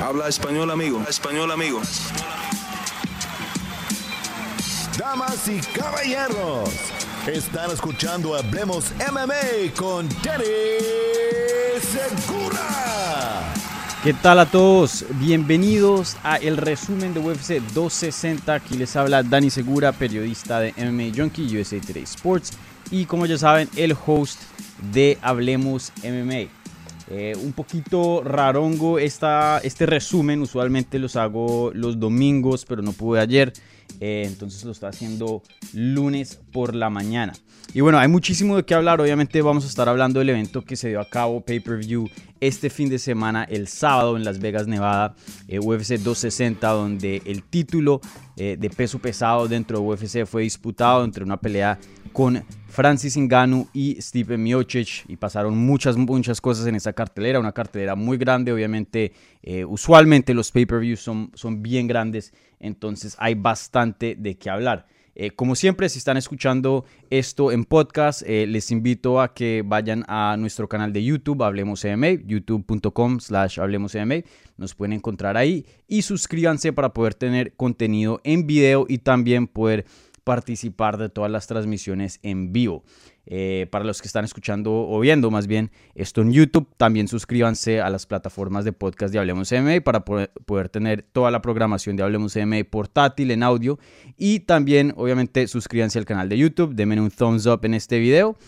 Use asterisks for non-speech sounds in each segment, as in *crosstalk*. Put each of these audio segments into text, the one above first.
Habla español, amigo. Español, amigo. Damas y caballeros, están escuchando Hablemos MMA con Danny Segura. ¿Qué tal a todos? Bienvenidos a el resumen de UFC 260. Aquí les habla Dani Segura, periodista de MMA Junkie, USA Today Sports. Y como ya saben, el host de Hablemos MMA. Eh, un poquito rarongo esta, este resumen, usualmente los hago los domingos, pero no pude ayer, eh, entonces lo estoy haciendo lunes por la mañana. Y bueno, hay muchísimo de qué hablar, obviamente vamos a estar hablando del evento que se dio a cabo, pay-per-view, este fin de semana, el sábado en Las Vegas, Nevada, eh, UFC 260, donde el título de peso pesado dentro de UFC fue disputado entre una pelea con Francis Ngannou y Stipe Miocic y pasaron muchas, muchas cosas en esa cartelera, una cartelera muy grande, obviamente, eh, usualmente los pay-per-views son, son bien grandes, entonces hay bastante de qué hablar. Eh, como siempre, si están escuchando esto en podcast, eh, les invito a que vayan a nuestro canal de YouTube, Hablemos MMA, youtube.com slash Hablemos. Nos pueden encontrar ahí y suscríbanse para poder tener contenido en video y también poder participar de todas las transmisiones en vivo. Eh, para los que están escuchando o viendo más bien esto en YouTube, también suscríbanse a las plataformas de podcast de Hablemos MMA para poder, tener toda la programación de Hablemos MMA portátil en audio y también obviamente suscríbanse al canal de YouTube, denme un thumbs up en este video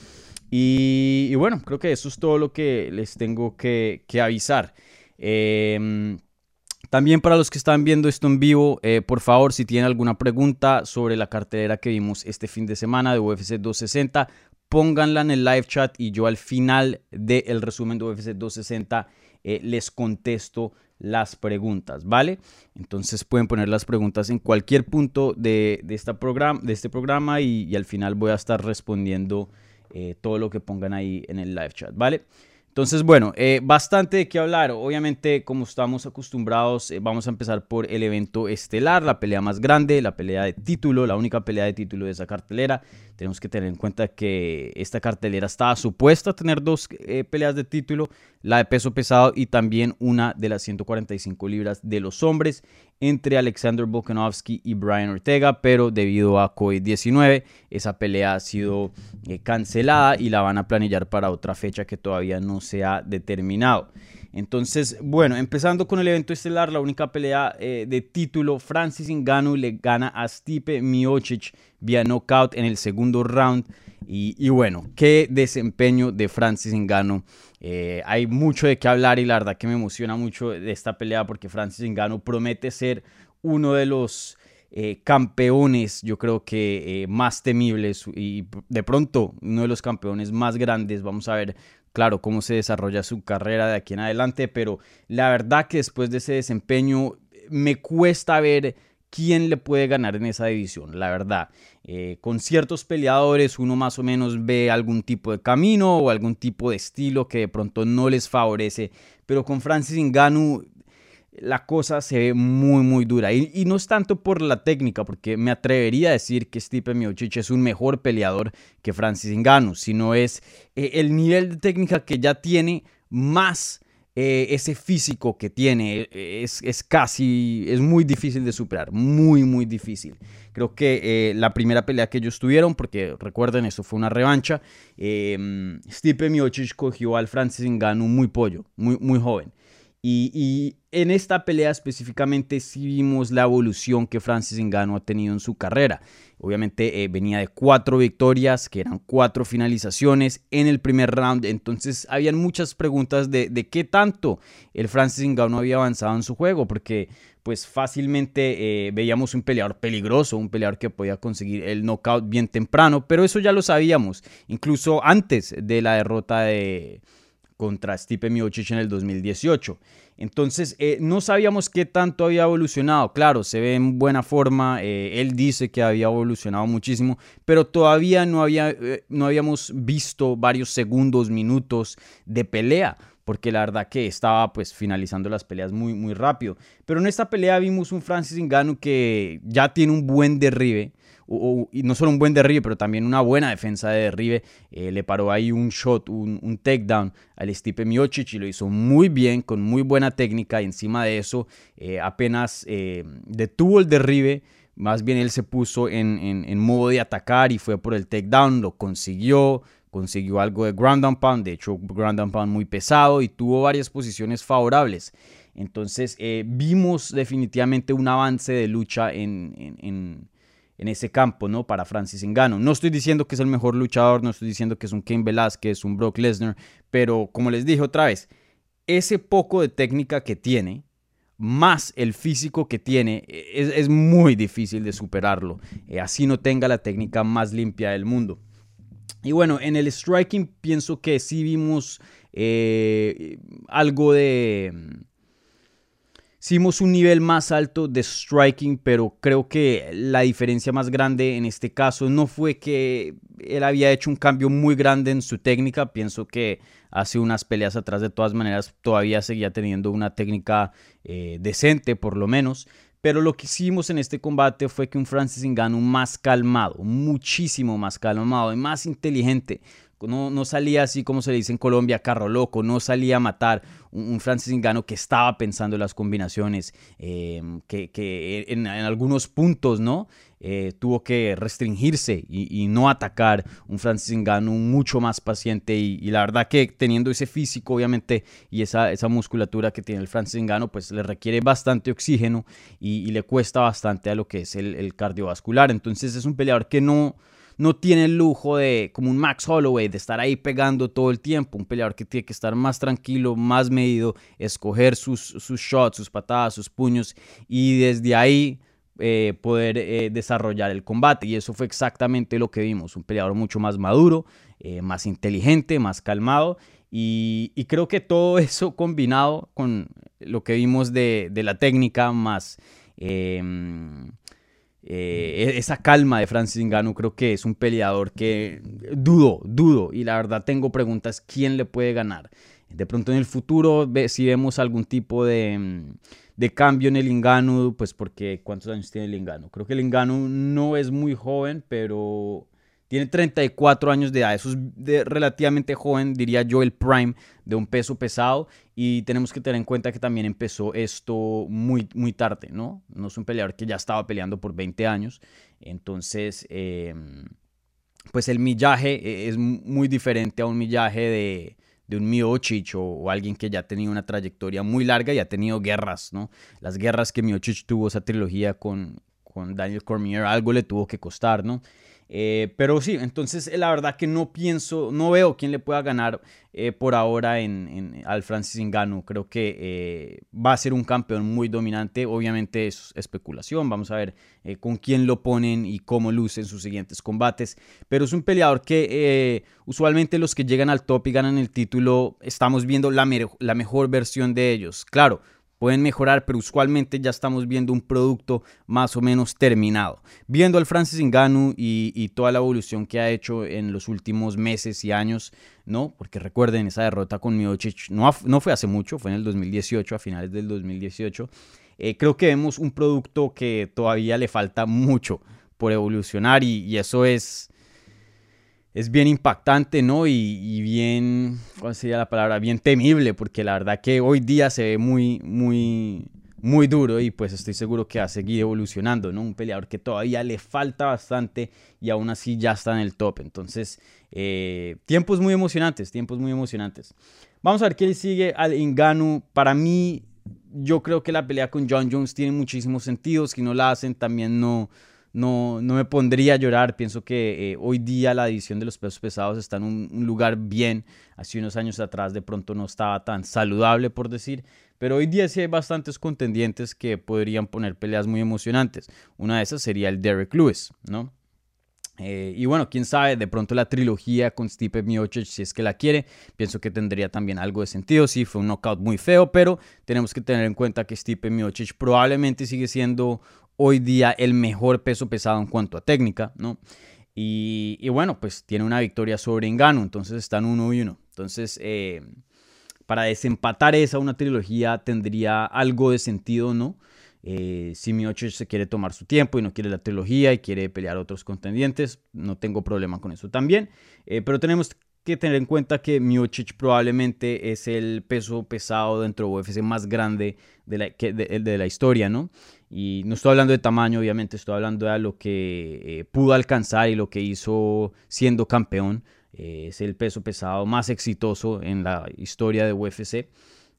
y, bueno, creo que eso es todo lo que les tengo que, avisar. Eh, también para los que están viendo esto en vivo, eh, por favor, si tienen alguna pregunta sobre la cartelera que vimos este fin de semana de UFC 260, pónganla en el live chat y yo al final del resumen de UFC 260 eh, les contesto las preguntas, ¿vale? Entonces pueden poner las preguntas en cualquier punto de, esta de este programa y, al final voy a estar respondiendo eh, todo lo que pongan ahí en el live chat, ¿vale? Entonces, bueno, eh, bastante de qué hablar. Obviamente, como estamos acostumbrados, eh, vamos a empezar por el evento estelar, la pelea más grande, la pelea de título, la única pelea de título de esa cartelera. Tenemos que tener en cuenta que esta cartelera estaba supuesta a tener dos eh, peleas de título, la de peso pesado y también una de las 145 libras de los hombres entre Alexander Volkanovski y Brian Ortega, pero debido a COVID-19 esa pelea ha sido eh, cancelada y la van a planillar para otra fecha que todavía no se ha determinado. Entonces, bueno, empezando con el evento estelar, la única pelea eh, de título, Francis Ngannou le gana a Stipe Miocic vía knockout en el segundo round. Y, bueno, qué desempeño de Francis Ngannou. Eh, hay mucho de qué hablar y la verdad que me emociona mucho de esta pelea porque Francis Ngannou promete ser uno de los eh, campeones, yo creo que más temibles y de pronto uno de los campeones más grandes. Vamos a ver claro, cómo se desarrolla su carrera de aquí en adelante, pero la verdad que después de ese desempeño me cuesta ver quién le puede ganar en esa división, la verdad. Eh, con ciertos peleadores uno más o menos ve algún tipo de camino o algún tipo de estilo que de pronto no les favorece, pero con Francis Ngannou la cosa se ve muy, muy dura. Y, no es tanto por la técnica, porque me atrevería a decir que Stipe Miocic es un mejor peleador que Francis Ngannou, sino es eh, el nivel de técnica que ya tiene más eh, ese físico que tiene. Eh, es, casi, es muy difícil de superar, muy, muy difícil. Creo que la primera pelea que ellos tuvieron, porque recuerden, esto fue una revancha, Stipe Miocic cogió al Francis Ngannou muy pollo, muy, muy joven. Y, en esta pelea específicamente sí vimos la evolución que Francis Ngannou ha tenido en su carrera. Obviamente eh, venía de cuatro victorias, que eran cuatro finalizaciones en el primer round. Entonces habían muchas preguntas de, qué tanto el Francis Ngannou había avanzado en su juego, porque pues fácilmente eh, veíamos un peleador peligroso, un peleador que podía conseguir el knockout bien temprano, pero eso ya lo sabíamos, incluso antes de la derrota de contra Stipe Miocic en el 2018. Entonces, eh, no sabíamos qué tanto había evolucionado. Claro, se ve en buena forma. Eh, él dice que había evolucionado muchísimo, pero todavía no, había, eh, no habíamos visto varios segundos, minutos de pelea porque la verdad que estaba pues finalizando las peleas muy, muy rápido. Pero en esta pelea vimos un Francis Ngannou que ya tiene un buen derribe, y no solo un buen derribe, pero también una buena defensa de derribe. Eh, le paró ahí un shot, un, takedown al Stipe Miocic y lo hizo muy bien, con muy buena técnica. Y encima de eso, eh, apenas eh, detuvo el derribe. Más bien él se puso en, en, modo de atacar y fue por el takedown, lo consiguió, consiguió algo de ground and pound, de hecho ground and pound muy pesado y tuvo varias posiciones favorables. Entonces vimos definitivamente un avance de lucha en, en ese campo, ¿no? Para Francis Ngannou. No estoy diciendo que es el mejor luchador, no estoy diciendo que es un Ken Velázquez, un Brock Lesnar, pero como les dije otra vez, ese poco de técnica que tiene, más el físico que tiene, es, muy difícil de superarlo. Eh, así no tenga la técnica más limpia del mundo. Y bueno, en el striking pienso que sí vimos eh, algo de Hicimos un nivel más alto de striking, pero creo que la diferencia más grande en este caso no fue que él había hecho un cambio muy grande en su técnica. Pienso que hace unas peleas atrás de todas maneras todavía seguía teniendo una técnica eh, decente por lo menos. Pero lo que hicimos en este combate fue que un Francis Ngannou más calmado, muchísimo más calmado y más inteligente, no, salía así como se le dice en Colombia, carro loco, no salía a matar un, Francis Ngannou que estaba pensando en las combinaciones, em, que, en, algunos puntos, ¿no? Eh, tuvo que restringirse y, no atacar un Francis Ngannou mucho más paciente y, la verdad que teniendo ese físico obviamente y esa, esa musculatura que tiene el Francis Ngannou pues le requiere bastante oxígeno y, le cuesta bastante a lo que es el, el cardiovascular entonces es un peleador que no no tiene el lujo de, como un Max Holloway, de estar ahí pegando todo el tiempo. Un peleador que tiene que estar más tranquilo, más medido, escoger sus, sus shots, sus patadas, sus puños y desde ahí eh, poder eh, desarrollar el combate. Y eso fue exactamente lo que vimos. Un peleador mucho más maduro, eh, más inteligente, más calmado. Y, creo que todo *laughs* eso combinado con lo que vimos de, de la técnica más eh, e-, esa calma de Francis Ngannou creo que es un peleador que dudo, dudo y la verdad tengo preguntas quién le puede ganar. De pronto en el futuro si vemos algún tipo de, de cambio en el Ngannou, pues porque ¿cuántos años tiene el Ngannou? Creo que el Ngannou no es muy joven, pero tiene 34 años de edad, eso es relativamente joven, diría yo, el prime de un peso pesado. Y tenemos que tener en cuenta que también empezó esto muy, muy tarde, ¿no? No es un peleador que ya estaba peleando por 20 años. Entonces, em, pues el millaje eh, es muy diferente a un millaje de, de un Miocic o, o, alguien que ya ha tenido una trayectoria muy larga y ha tenido guerras, ¿no? Las guerras que Miocic tuvo, esa trilogía con, con Daniel Cormier, algo le tuvo que costar, ¿no? Eh, pero sí, entonces eh, la verdad que no pienso, no veo quién le pueda ganar eh, por ahora en, al Francis Ngannou. Creo que va a ser un campeón muy dominante. Obviamente es especulación. Vamos a ver con quién lo ponen y cómo luce en sus siguientes combates. Pero es un peleador que usualmente los que llegan al top y ganan el título, estamos viendo la, la mejor versión de ellos. Claro, pueden mejorar, pero usualmente ya estamos viendo un producto más o menos terminado. Viendo al Francis Ngannou y, toda la evolución que ha hecho en los últimos meses y años, ¿no? Porque recuerden, esa derrota con Miocic no, no fue hace mucho, fue en el 2018, a finales del 2018. Eh, creo que vemos un producto que todavía le falta mucho por evolucionar y eso es es bien impactante, ¿no? Y, bien, ¿cuál sería la palabra? Bien temible, porque la verdad que hoy día se ve muy, muy, muy duro y pues estoy seguro que va a seguir evolucionando, ¿no? Un peleador que todavía le falta bastante y aún así ya está en el top. Entonces, eh, tiempos muy emocionantes, tiempos muy emocionantes. Vamos a ver qué sigue al Inganu. Para mí, yo creo que la pelea con John Jones tiene muchísimos sentidos. Si no la hacen, también no no, no me pondría a llorar. Pienso que eh, hoy día la división de los pesos pesados está en un, lugar bien. Hace unos años atrás de pronto no estaba tan saludable, por decir. Pero hoy día sí hay bastantes contendientes que podrían poner peleas muy emocionantes. Una de esas sería el Derek Lewis, ¿no? Eh, y bueno, quién sabe, de pronto la trilogía con Stipe Miocic, si es que la quiere, pienso que tendría también algo de sentido. Sí, fue un knockout muy feo, pero tenemos que tener en cuenta que Stipe Miocic probablemente sigue siendo hoy día el mejor peso pesado en cuanto a técnica, ¿no? Y, bueno, pues tiene una victoria sobre Engano, entonces están uno y uno. Entonces, eh, para desempatar esa, una trilogía tendría algo de sentido, ¿no? Eh, si Miocic se quiere tomar su tiempo y no quiere la trilogía y quiere pelear otros contendientes, no tengo problema con eso también. Eh, pero tenemos que tener en cuenta que Miocic probablemente es el peso pesado dentro de UFC más grande de la, de, la historia, ¿no? Y no estoy hablando de tamaño, obviamente, estoy hablando de lo que eh, pudo alcanzar y lo que hizo siendo campeón. es el peso pesado más exitoso en la historia de UFC.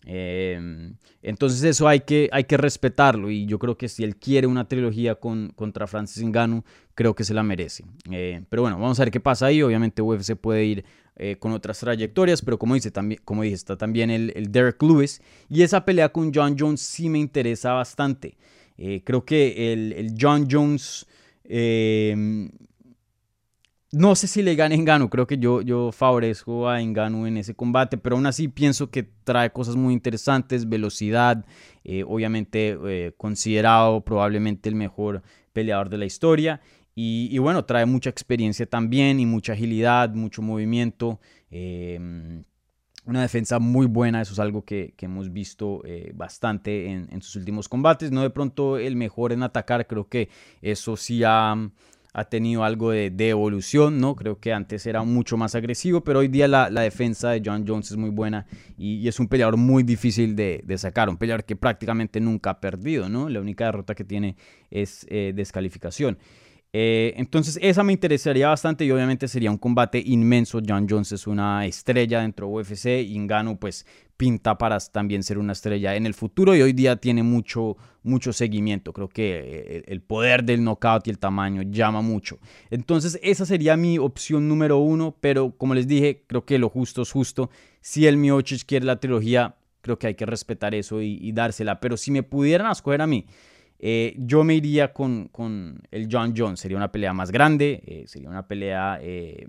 Em, entonces eso hay que, hay que respetarlo y yo creo que si él quiere una trilogía con, contra Francis Ngannou, creo que se la merece. Eh, pero bueno, vamos a ver qué pasa ahí. Obviamente UFC puede ir eh, con otras trayectorias, pero como, dice, también, como dije, está también el, el, Derek Lewis y esa pelea con John Jones sí me interesa bastante. Eh, creo que el, el John Jones em, no sé si le gane Engano, creo que yo, yo favorezco a Engano en ese combate, pero aún así pienso que trae cosas muy interesantes, velocidad, eh, obviamente eh, considerado probablemente el mejor peleador de la historia. Y, bueno, trae mucha experiencia también y mucha agilidad, mucho movimiento. Em, una defensa muy buena, eso es algo que, hemos visto eh, bastante en, en, sus últimos combates. No de pronto el mejor en atacar, creo que eso sí ha ha tenido algo de, evolución, ¿no? Creo que antes era mucho más agresivo, pero hoy día la, defensa de John Jones es muy buena y, es un peleador muy difícil de, sacar, un peleador que prácticamente nunca ha perdido, ¿no? La única derrota que tiene es eh, descalificación. Eh, entonces esa me interesaría bastante y obviamente sería un combate inmenso. John Jones es una estrella dentro de UFC y pues pinta para también ser una estrella en el futuro y hoy día tiene mucho, mucho seguimiento. Creo que eh, el poder del knockout y el tamaño llama mucho. Entonces esa sería mi opción número uno, pero como les dije, creo que lo justo es justo. Si el Miocic quiere la trilogía, creo que hay que respetar eso y, y dársela. Pero si me pudieran escoger a mí, eh, yo me iría con, con, el John Jones. Sería una pelea más grande, eh, sería una pelea eh,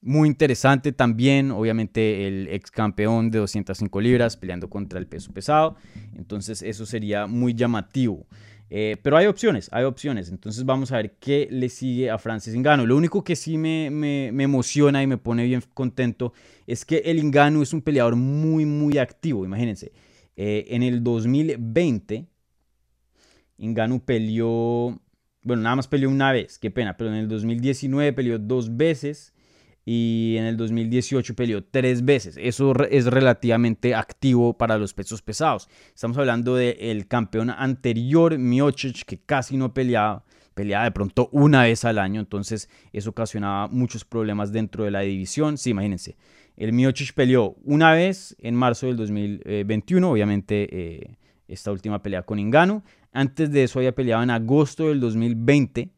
muy interesante también. Obviamente el ex campeón de 205 libras peleando contra el peso pesado. Entonces eso sería muy llamativo. pero hay opciones, hay opciones. Entonces vamos a ver qué le sigue a Francis Ngannou. Lo único que sí me, me, me emociona y me pone bien contento es que el Ngannou es un peleador muy, muy activo. Imagínense, en el 2020 Inganu peleó, bueno, nada más peleó una vez, qué pena, pero en el 2019 peleó dos veces y en el 2018 peleó tres veces. Eso es relativamente activo para los pesos pesados. Estamos hablando del campeón anterior, Miocic, que casi no peleaba, peleaba de pronto una vez al año, entonces eso ocasionaba muchos problemas dentro de la división. Sí, imagínense, el Miocic peleó una vez en marzo del 2021, obviamente eh, esta última pelea con Ingano. Antes de eso había peleado en agosto del 2020.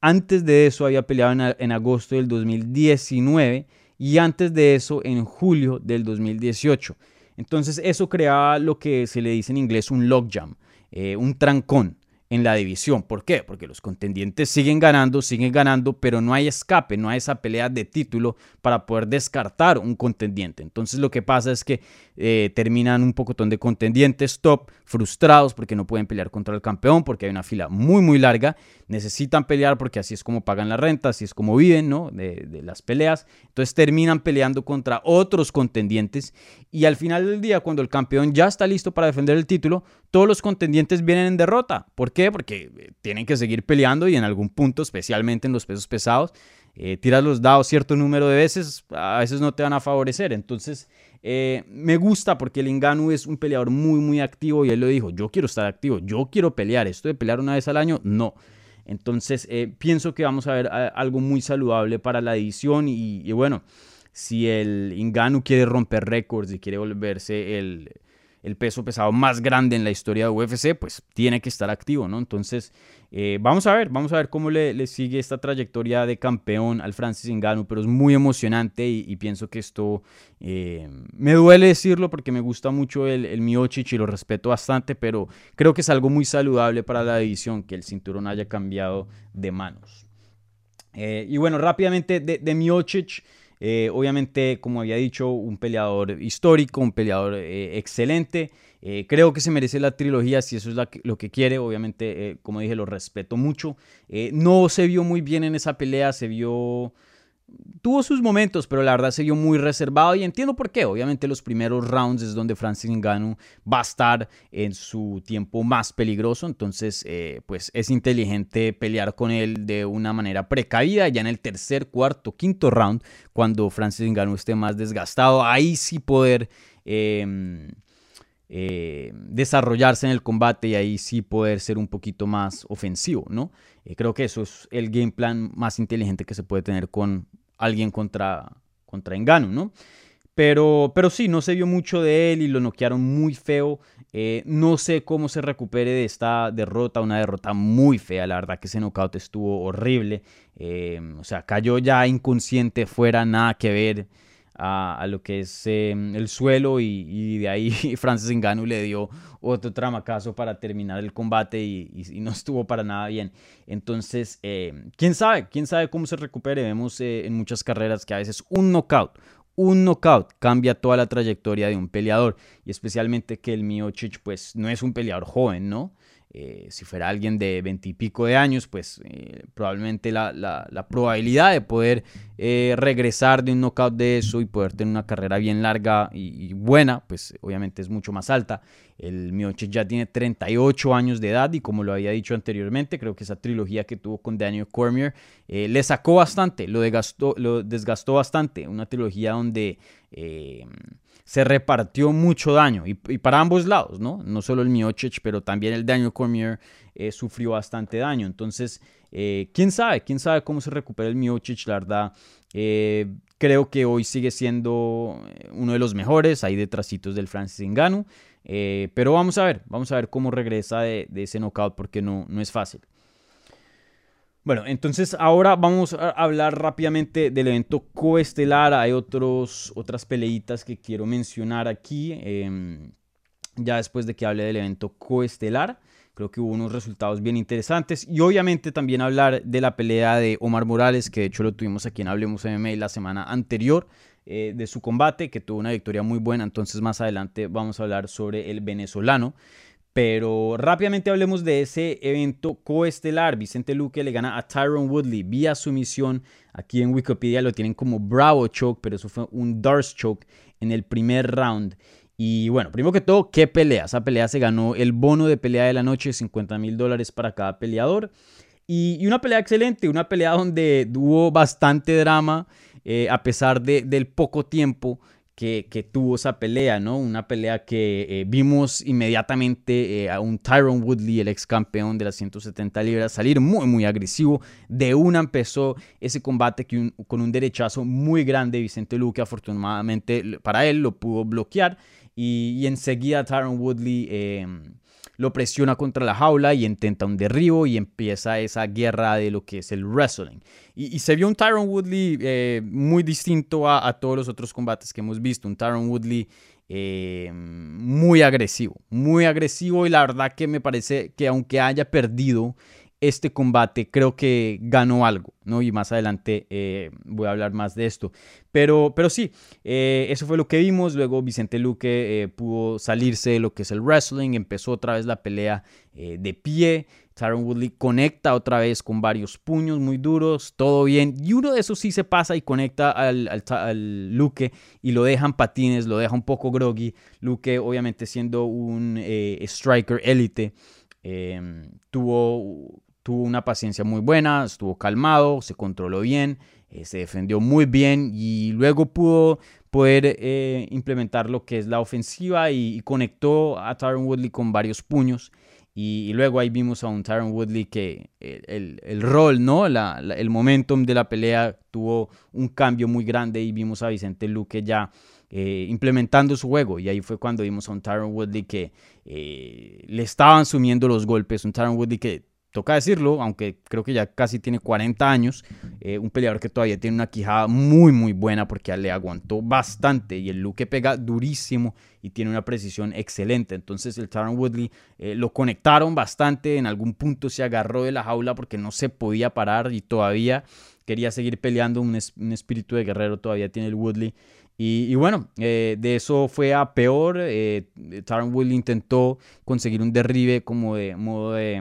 Antes de eso había peleado en, agosto del 2019. Y antes de eso en julio del 2018. Entonces eso creaba lo que se le dice en inglés un logjam, eh, un trancón en la división. ¿Por qué? Porque los contendientes siguen ganando, siguen ganando, pero no hay escape, no hay esa pelea de título para poder descartar un contendiente. Entonces lo que pasa es que eh, terminan un pocotón de contendientes top, frustrados porque no pueden pelear contra el campeón, porque hay una fila muy, muy larga. Necesitan pelear porque así es como pagan la renta, así es como viven, ¿no? De, las peleas. Entonces terminan peleando contra otros contendientes y al final del día, cuando el campeón ya está listo para defender el título, todos los contendientes vienen en derrota. ¿Por qué? Porque eh, tienen que seguir peleando y en algún punto, especialmente en los pesos pesados, eh, tiras los dados cierto número de veces, a veces no te van a favorecer. Entonces, eh, me gusta porque el Inganu es un peleador muy, muy activo y él lo dijo, yo quiero estar activo, yo quiero pelear, esto de pelear una vez al año, no. Entonces, pienso que vamos a ver algo muy saludable para la edición y, bueno, si el Inganu quiere romper récords y quiere volverse el el peso pesado más grande en la historia de UFC, pues tiene que estar activo, ¿no? Entonces, eh, vamos a ver, vamos a ver cómo le, sigue esta trayectoria de campeón al Francis Ngannou, pero es muy emocionante y, pienso que esto, eh, me duele decirlo porque me gusta mucho el, el y lo respeto bastante, pero creo que es algo muy saludable para la división que el cinturón haya cambiado de manos. Eh, y bueno, rápidamente de, de. Eh, obviamente, como había dicho, un peleador histórico, un peleador eh, excelente. Eh, creo que se merece la trilogía si eso es lo que quiere. Obviamente, como dije, lo respeto mucho. no se vio muy bien en esa pelea, se vio tuvo sus momentos, pero la verdad se vio muy reservado y entiendo por qué. Obviamente los primeros rounds es donde Francis Ngannou va a estar en su tiempo más peligroso, entonces eh, pues es inteligente pelear con él de una manera precavida. Ya en el tercer, cuarto, quinto round, cuando Francis Ngannou esté más desgastado, ahí sí poder... Em, eh, desarrollarse en el combate y ahí sí poder ser un poquito más ofensivo, ¿no? Eh, creo que eso es el game plan más inteligente que se puede tener con alguien contra, contra Engano, ¿no? Pero, pero sí, no se vio mucho de él y lo noquearon muy feo. Eh, no sé cómo se recupere de esta derrota, una derrota muy fea. La verdad que ese knockout estuvo horrible. O sea, cayó ya inconsciente, fuera nada que ver a, lo que es em, el suelo y, de ahí *laughs* Francis Ngannou le dio otro tramacazo para terminar el combate y, no estuvo para nada bien. Entonces, em, quién sabe, quién sabe cómo se recupere. Vemos eh, en muchas carreras que a veces un knockout, un knockout cambia toda la trayectoria de un peleador y especialmente que el Miocic pues no es un peleador joven, ¿no? Eh, si fuera alguien de veintipico de años, pues eh, probablemente la, probabilidad de poder eh, regresar de un knockout de eso y poder tener una carrera bien larga y, buena, pues obviamente es mucho más alta. El Miocic ya tiene 38 años de edad y como lo había dicho anteriormente, creo que esa trilogía que tuvo con Daniel Cormier le sacó bastante, lo desgastó, lo desgastó bastante. Una trilogía donde se repartió mucho daño y, para ambos lados, ¿no? No solo el Miocic, pero también el Daniel Cormier eh, sufrió bastante daño. Entonces, eh, quién sabe, quién sabe cómo se recupera el Miocic, la verdad. Eh, creo que hoy sigue siendo uno de los mejores, ahí detrásitos del Francis Ngannou. pero vamos a ver, vamos a ver cómo regresa de, de ese knockout porque no, no es fácil. Bueno, entonces ahora vamos a hablar rápidamente del evento coestelar. Hay otros, otras peleitas que quiero mencionar aquí. Em, ya después de que hable del evento coestelar, creo que hubo unos resultados bien interesantes. Y obviamente también hablar de la pelea de Omar Morales, que de hecho lo tuvimos aquí en Hablemos MMA la semana anterior. Eh, de su combate, que tuvo una victoria muy buena. Entonces más adelante vamos a hablar sobre el venezolano. Pero rápidamente hablemos de ese evento coestelar. Vicente Luque le gana a Tyron Woodley vía sumisión. Aquí en Wikipedia lo tienen como Bravo Choke, pero eso fue un Darce Choke en el primer round. Y bueno, primero que todo, ¿qué pelea? Esa pelea se ganó el bono de pelea de la noche, 50 mil dólares para cada peleador. Y, una pelea excelente, una pelea donde hubo bastante drama, eh, a pesar de, del poco tiempo que, tuvo esa pelea, ¿no? Una pelea que eh, vimos inmediatamente eh, a un Tyron Woodley, el ex campeón de las 170 libras, salir muy, muy agresivo. De una empezó ese combate que con un derechazo muy grande. Vicente Luque, afortunadamente para él, lo pudo bloquear. Y, enseguida Tyron Woodley em, lo presiona contra la jaula y intenta un derribo y empieza esa guerra de lo que es el wrestling. Y, se vio un Tyron Woodley eh, muy distinto a, todos los otros combates que hemos visto, un Tyron Woodley eh, muy agresivo, muy agresivo y la verdad que me parece que aunque haya perdido este combate creo que ganó algo, ¿no? Y más adelante eh, voy a hablar más de esto. Pero, pero sí, eh, eso fue lo que vimos. Luego Vicente Luque eh, pudo salirse de lo que es el wrestling, empezó otra vez la pelea de pie. Tyron Woodley conecta otra vez con varios puños muy duros, todo bien. Y uno de esos sí se pasa y conecta al, al, Luque y lo dejan patines, lo deja un poco groggy. Luque, obviamente, siendo un striker élite, tuvo tuvo una paciencia muy buena, estuvo calmado, se controló bien, eh, se defendió muy bien y luego pudo poder eh, implementar lo que es la ofensiva y, conectó a Tyron Woodley con varios puños. Y, luego ahí vimos a un Tyron Woodley que el, el, rol, ¿no? el momentum de la pelea tuvo un cambio muy grande y vimos a Vicente Luque ya eh, implementando su juego. Y ahí fue cuando vimos a un Tyron Woodley que le estaban sumiendo los golpes, un Tyron Woodley que toca decirlo, aunque creo que ya casi tiene 40 años, eh, un peleador que todavía tiene una quijada muy muy buena porque le aguantó bastante y el Luke pega durísimo y tiene una precisión excelente. Entonces el Taron Woodley eh, lo conectaron bastante, en algún punto se agarró de la jaula porque no se podía parar y todavía quería seguir peleando, un, espíritu de guerrero todavía tiene el Woodley. Y, bueno, eh, de eso fue a peor. Taron Woodley intentó conseguir un derribe como de modo de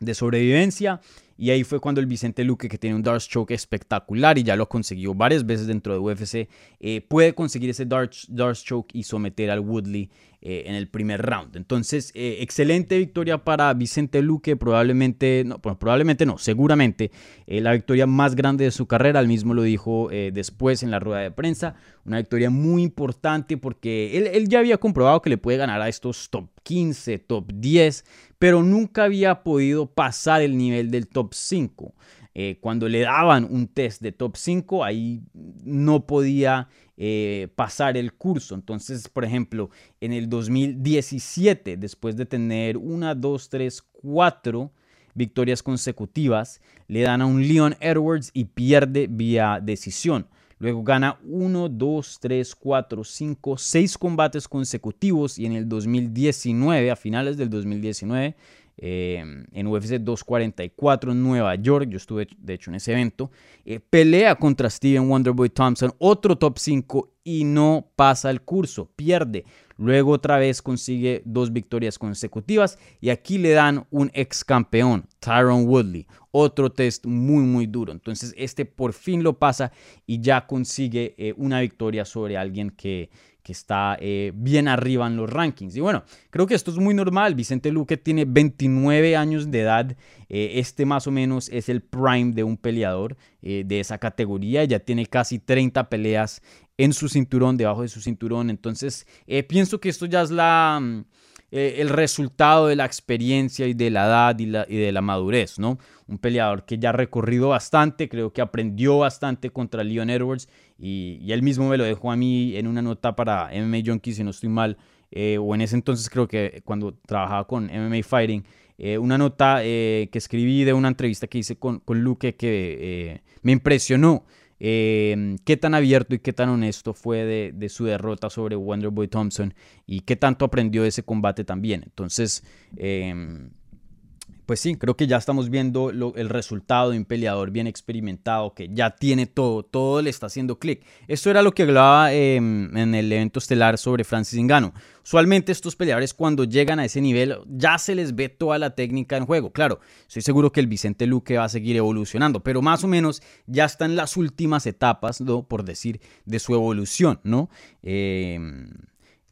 de sobrevivencia. Y ahí fue cuando el Vicente Luque, que tiene un Dark Choke espectacular y ya lo consiguió varias veces dentro de UFC, eh, puede conseguir ese Dark, Choke y someter al Woodley eh, en el primer round. Entonces, eh, excelente victoria para Vicente Luque, probablemente, no, probablemente no, seguramente la victoria más grande de su carrera, él mismo lo dijo después en la rueda de prensa, una victoria muy importante porque él, él ya había comprobado que le puede ganar a estos top 15, top 10 pero nunca había podido pasar el nivel del top 5. Eh, cuando le daban un test de top 5, ahí no podía eh, pasar el curso. Entonces, por ejemplo, en el 2017, después de tener una, dos, tres, cuatro victorias consecutivas, le dan a un Leon Edwards y pierde vía decisión. Luego gana 1, 2, 3, 4, 5, 6 combates consecutivos y en el 2019, a finales del 2019, eh, en UFC 244 en Nueva York, yo estuve de hecho en ese evento, eh, pelea contra Steven Wonderboy Thompson, otro top 5 y no pasa el curso, pierde. Luego otra vez consigue dos victorias consecutivas y aquí le dan un ex campeón, Tyron Woodley. Otro test muy muy duro. Entonces este por fin lo pasa y ya consigue eh, una victoria sobre alguien que, que está eh, bien arriba en los rankings. Y bueno, creo que esto es muy normal. Vicente Luque tiene 29 años de edad. Eh, este más o menos es el prime de un peleador de esa categoría. Ya tiene casi 30 peleas en su cinturón, debajo de su cinturón. Entonces, eh, pienso que esto ya es la, mm, eh, el resultado de la experiencia y de la edad y, la, y, de la madurez, ¿no? Un peleador que ya ha recorrido bastante, creo que aprendió bastante contra Leon Edwards y, él mismo me lo dejó a mí en una nota para MMA Junkie, si no estoy mal, eh, o en ese entonces creo que cuando trabajaba con MMA Fighting, una nota que escribí de una entrevista que hice con, con Luque que me impresionó Em, qué tan abierto y qué tan honesto fue de, su derrota sobre Wonderboy Thompson y qué tanto aprendió de ese combate también. Entonces, em, pues sí, creo que ya estamos viendo el resultado de un peleador bien experimentado que ya tiene todo, todo le está haciendo clic. Esto era lo que hablaba em, en el evento estelar sobre Francis Ngannou. Usualmente estos peleadores cuando llegan a ese nivel ya se les ve toda la técnica en juego. Claro, estoy seguro que el Vicente Luque va a seguir evolucionando, pero más o menos ya está en las últimas etapas, ¿no? por decir, de su evolución, ¿no? Eh,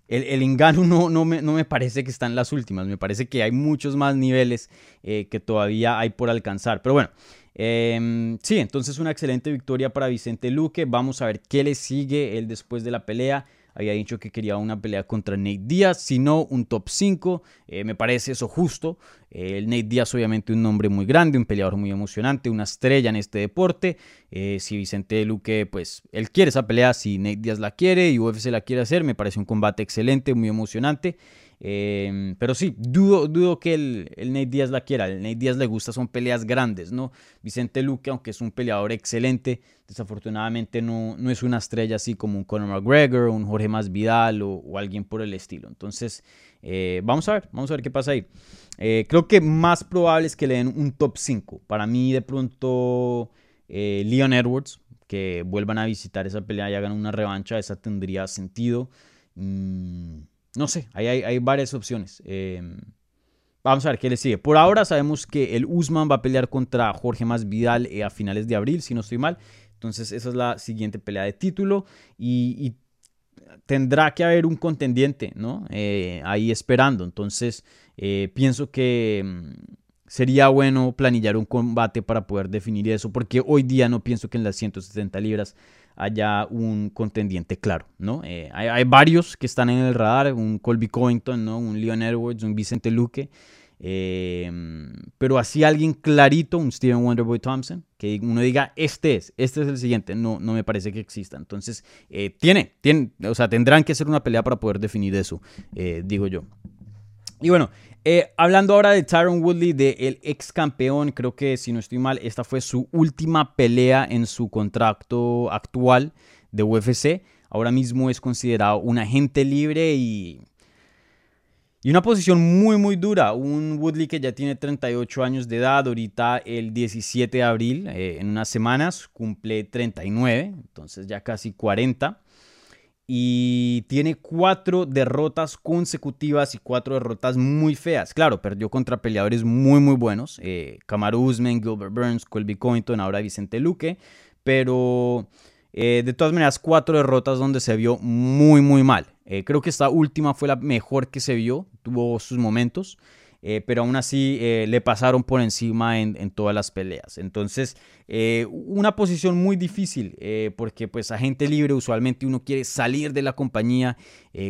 el, el Ingano no, no, me, no, me, parece que está en las últimas, me parece que hay muchos más niveles eh, que todavía hay por alcanzar. Pero bueno, em, sí, entonces una excelente victoria para Vicente Luque. Vamos a ver qué le sigue él después de la pelea había dicho que quería una pelea contra Nate Díaz, si no un top 5, eh, me parece eso justo. Eh, el Nate Díaz obviamente un nombre muy grande, un peleador muy emocionante, una estrella en este deporte. Eh, si Vicente Luque, pues él quiere esa pelea, si Nate Díaz la quiere y UFC la quiere hacer, me parece un combate excelente, muy emocionante. Em, pero sí, dudo, dudo que el, el, Nate Díaz la quiera. El Nate Díaz le gusta, son peleas grandes, ¿no? Vicente Luque, aunque es un peleador excelente, desafortunadamente no, no es una estrella así como un Conor McGregor, un Jorge Masvidal o, o alguien por el estilo. Entonces, eh, vamos a ver, vamos a ver qué pasa ahí. Eh, creo que más probable es que le den un top 5. Para mí, de pronto, eh, Leon Edwards, que vuelvan a visitar esa pelea y hagan una revancha, esa tendría sentido. Mm, no sé, hay, hay, varias opciones. Em, vamos a ver qué le sigue. Por ahora sabemos que el Usman va a pelear contra Jorge Masvidal eh, a finales de abril, si no estoy mal. Entonces esa es la siguiente pelea de título y, tendrá que haber un contendiente, ¿no? Eh, ahí esperando. Entonces eh, pienso que em, sería bueno planillar un combate para poder definir eso, porque hoy día no pienso que en las 170 libras haya un contendiente claro, ¿no? Eh, hay, varios que están en el radar, un Colby Covington, ¿no? Un Leon Edwards, un Vicente Luque, eh, pero así alguien clarito, un Steven Wonderboy Thompson, que uno diga, este es, este es el siguiente, no, no me parece que exista. Entonces, eh, tiene, tiene, o sea, tendrán que hacer una pelea para poder definir eso, digo yo. Y bueno, eh, hablando ahora de Tyron Woodley, del ex campeón, creo que si no estoy mal, esta fue su última pelea en su contrato actual de UFC. Ahora mismo es considerado un agente libre y, y una posición muy, muy dura. Un Woodley que ya tiene 38 años de edad, ahorita el 17 de abril, eh, en unas semanas, cumple 39, entonces ya casi 40. Y tiene cuatro derrotas consecutivas y cuatro derrotas muy feas. Claro, perdió contra peleadores muy, muy buenos. Eh, Kamaru Usman, Gilbert Burns, Colby Covington, ahora Vicente Luque. Pero eh, de todas maneras, cuatro derrotas donde se vio muy, muy mal. Eh, creo que esta última fue la mejor que se vio. Tuvo sus momentos. Eh, pero aún así eh, le pasaron por encima en, todas las peleas. Entonces, eh, una posición muy difícil, porque pues agente libre usualmente uno quiere salir de la compañía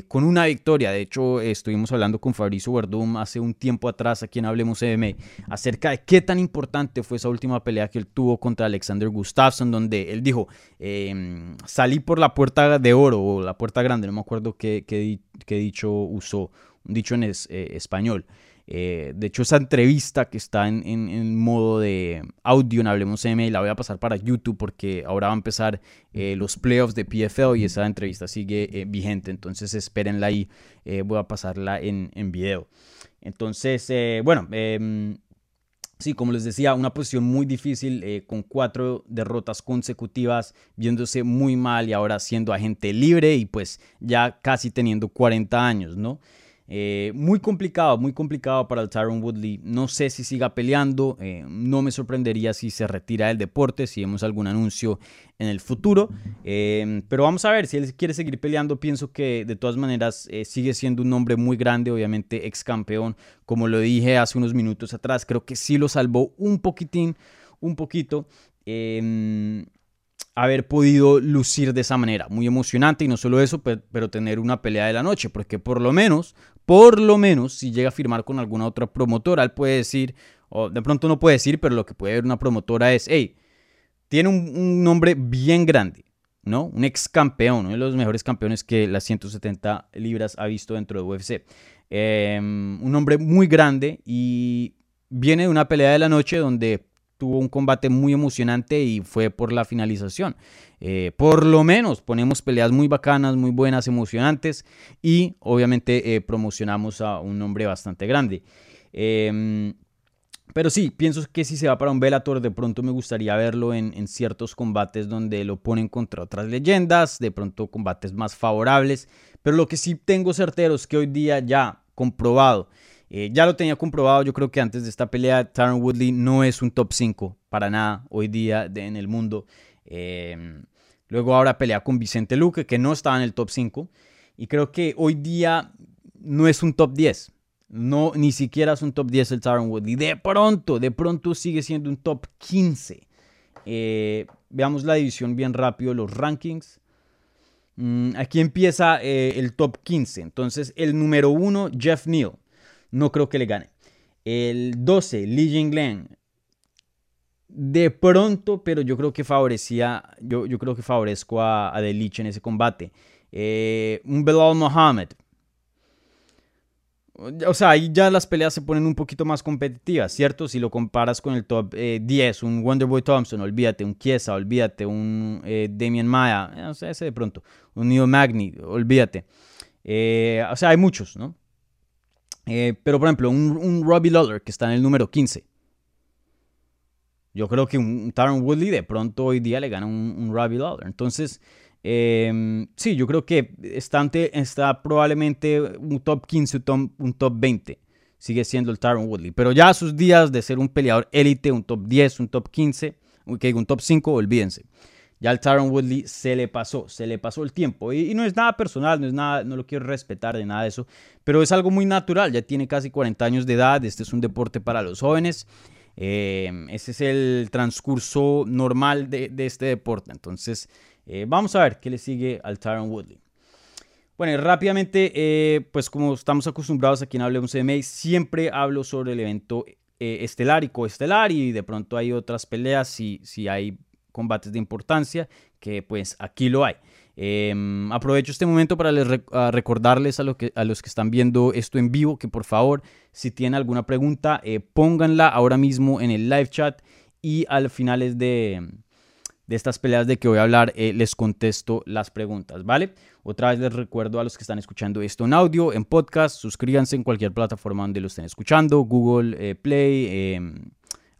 con una victoria. De hecho, estuvimos hablando con Fabrizio Verdum hace un tiempo atrás, aquí en Hablemos MMA, acerca de qué tan importante fue esa última pelea que él tuvo contra Alexander Gustafsson, donde él dijo, em, salí por la puerta de oro o la puerta grande, no me acuerdo qué, dicho usó, un dicho en español. Eh, de hecho, esa entrevista que está en, modo de audio en Hablemos M la voy a pasar para YouTube porque ahora va a empezar eh, los playoffs de PFL y esa entrevista sigue eh, vigente. Entonces, espérenla ahí. voy a pasarla en, en video. Entonces, bueno, em, Sí, como les decía, una posición muy difícil con cuatro derrotas consecutivas, viéndose muy mal y ahora siendo agente libre y pues ya casi teniendo 40 años, ¿no? Eh, muy complicado, muy complicado para el Tyron Woodley. No sé si siga peleando. Eh, no me sorprendería si se retira del deporte, si vemos algún anuncio en el futuro. Eh, pero vamos a ver, si él quiere seguir peleando, pienso que de todas maneras sigue siendo un hombre muy grande, obviamente ex campeón. Como lo dije hace unos minutos atrás, creo que sí lo salvó un poquitín, un poquito haber podido lucir de esa manera. Muy emocionante y no solo eso, pero tener una pelea de la noche, porque por lo menos, por lo menos, si llega a firmar con alguna otra promotora, él puede decir, o de pronto no puede decir, pero lo que puede ver una promotora es, hey, tiene un, nombre bien grande, ¿no? Un ex campeón, uno de los mejores campeones que las 170 libras ha visto dentro de UFC. Em, un nombre muy grande y viene de una pelea de la noche donde tuvo un combate muy emocionante y fue por la finalización. Eh, por lo menos ponemos peleas muy bacanas, muy buenas, emocionantes y obviamente eh, promocionamos a un hombre bastante grande. Em, pero sí, pienso que si se va para un Bellator, de pronto me gustaría verlo en, en, ciertos combates donde lo ponen contra otras leyendas, de pronto combates más favorables. Pero lo que sí tengo certero es que hoy día ya comprobado eh, ya lo tenía comprobado, yo creo que antes de esta pelea, Tyron Woodley no es un top 5 para nada hoy día en el mundo. Em, luego ahora pelea con Vicente Luque, que no estaba en el top 5. Y creo que hoy día no es un top 10. No, ni siquiera es un top 10 el Tyron Woodley. De pronto, de pronto sigue siendo un top 15. Eh, veamos la división bien rápido, los rankings. Mm, aquí empieza eh, el top 15. Entonces, el número 1, Jeff Neal no creo que le gane. El 12, Li Jinglen. De pronto, pero yo creo que favorecía, yo, yo creo que favorezco a, a Delich en ese combate. Eh, un Belal Mohamed. O sea, ahí ya las peleas se ponen un poquito más competitivas, ¿cierto? Si lo comparas con el top 10, eh, un Wonderboy Thompson, olvídate, un Kiesa, olvídate, un eh, Damien Maya, o sea, ese de pronto, un Neo Magni, olvídate. o sea, hay muchos, ¿no? Eh, pero, por ejemplo, un, Robbie Lawler que está en el número 15. Yo creo que un Taron Woodley de pronto hoy día le gana un, Robbie Lawler. Entonces, em, sí, yo creo que está, está probablemente un top 15, un top, 20. Sigue siendo el Taron Woodley. Pero ya a sus días de ser un peleador élite, un top 10, un top 15, un top 5, olvídense. Ya al Tyron Woodley se le pasó, se le pasó el tiempo. Y, no es nada personal, no es nada, no lo quiero respetar de nada de eso, pero es algo muy natural. Ya tiene casi 40 años de edad, este es un deporte para los jóvenes. Eh, ese es el transcurso normal de, este deporte. Entonces, eh, vamos a ver qué le sigue al Tyron Woodley. Bueno, rápidamente, eh, pues como estamos acostumbrados aquí en Hablemos MMA, siempre hablo sobre el evento estelar y coestelar y de pronto hay otras peleas si, si hay combates de importancia, que pues aquí lo hay. Em, aprovecho este momento para recordarles a, que, a, los que están viendo esto en vivo que por favor, si tienen alguna pregunta, eh, pónganla ahora mismo en el live chat y al finales de, de estas peleas de que voy a hablar, eh, les contesto las preguntas, ¿vale? Otra vez les recuerdo a los que están escuchando esto en audio, en podcast, suscríbanse en cualquier plataforma donde lo estén escuchando, Google eh, Play, em,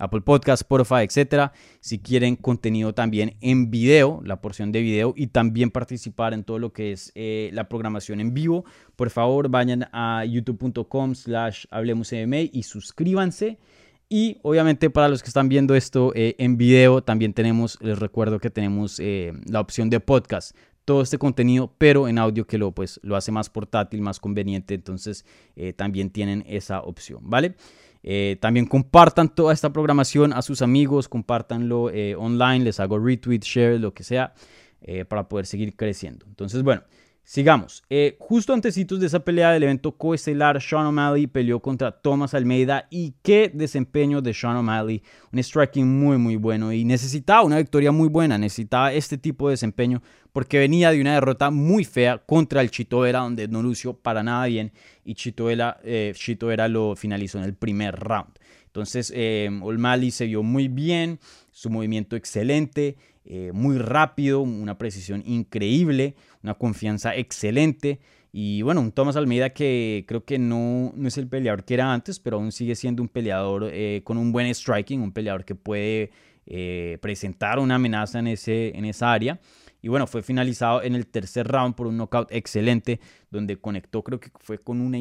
Apple Podcast, Spotify, etc. Si quieren contenido también en video, la porción de video y también participar en todo lo que es eh, la programación en vivo, por favor vayan a youtube.com slash y suscríbanse. Y obviamente para los que están viendo esto eh, en video, también tenemos, les recuerdo que tenemos eh, la opción de podcast. Todo este contenido, pero en audio que lo, pues, lo hace más portátil, más conveniente. Entonces también tienen esa opción, ¿vale? También compartan toda esta programación a sus amigos, compártanlo online, les hago retweet, share, lo que sea, para poder seguir creciendo. Entonces, bueno. Sigamos. Eh, justo antecitos de esa pelea del evento coestelar, Sean O'Malley peleó contra Thomas Almeida y qué desempeño de Sean O'Malley. Un striking muy muy bueno y necesitaba una victoria muy buena, necesitaba este tipo de desempeño porque venía de una derrota muy fea contra el Chito Vera donde no lució para nada bien y Chito Vera, eh, lo finalizó en el primer round. Entonces eh, O'Malley se vio muy bien, su movimiento excelente. Eh, muy rápido, una precisión increíble, una confianza excelente. Y bueno, un Thomas Almeida que creo que no, no es el peleador que era antes, pero aún sigue siendo un peleador eh, con un buen striking, un peleador que puede eh, presentar una amenaza en, ese, en esa área. Y bueno, fue finalizado en el tercer round por un knockout excelente, donde conectó, creo que fue con una,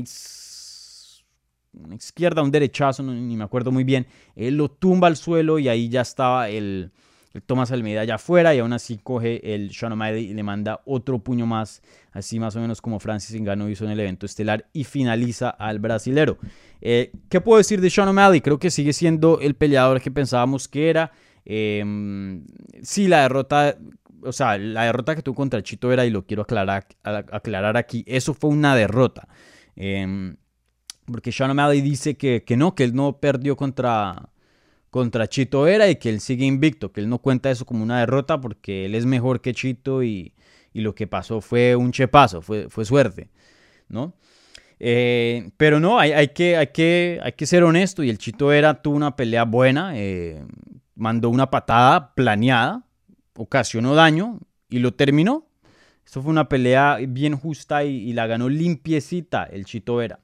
una izquierda, un derechazo, ni me acuerdo muy bien. Él lo tumba al suelo y ahí ya estaba el, el Thomas Almeida ya afuera y aún así coge el Sean O'Malley y le manda otro puño más, así más o menos como Francis Ngannou hizo en el evento estelar y finaliza al brasilero. Eh, ¿Qué puedo decir de Sean O'Malley? Creo que sigue siendo el peleador que pensábamos que era. Em, sí, la derrota, o sea, la derrota que tuvo contra Chito era, y lo quiero aclarar, aclarar aquí, eso fue una derrota. Em, porque Sean O'Malley dice que, que no, que él no perdió contra, contra Chito era y que él sigue invicto, que él no cuenta eso como una derrota porque él es mejor que Chito y, lo que pasó fue un chepazo, fue, fue suerte, ¿no? Eh, pero no, hay, que, hay, que, hay que ser honesto y el Chito era tuvo una pelea buena, eh, mandó una patada planeada, ocasionó daño y lo terminó. Esto fue una pelea bien justa y, la ganó limpiecita el Chito Vera.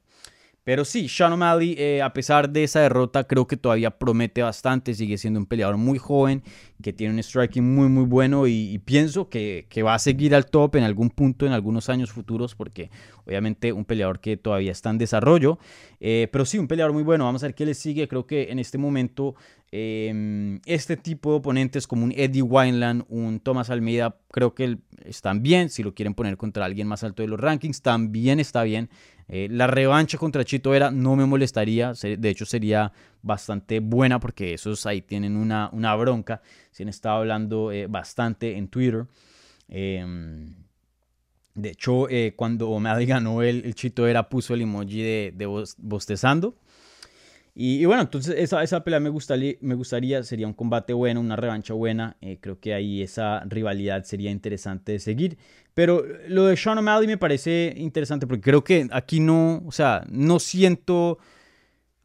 Pero sí, Sean O'Malley, eh, a pesar de esa derrota, creo que todavía promete bastante. Sigue siendo un peleador muy joven, que tiene un striking muy, muy bueno. Y, pienso que, va a seguir al top en algún punto, en algunos años futuros, porque obviamente un peleador que todavía está en desarrollo. Eh, pero sí, un peleador muy bueno. Vamos a ver qué le sigue. Creo que en este momento em, este tipo de oponentes como un Eddie Wineland, un Thomas Almeida, creo que están bien. Si lo quieren poner contra alguien más alto de los rankings, también está bien. Eh, la revancha contra Chito era no me molestaría, de hecho sería bastante buena porque esos ahí tienen una, una bronca, se han estado hablando eh, bastante en Twitter. Em, de hecho, eh, cuando O'Malley ganó el, Chito era puso el emoji de, de bostezando. Y, bueno, entonces esa, esa pelea me gustaría, me gustaría, sería un combate bueno, una revancha buena. creo que ahí esa rivalidad sería interesante de seguir. Pero lo de Sean O'Malley me parece interesante porque creo que aquí no, o sea, no siento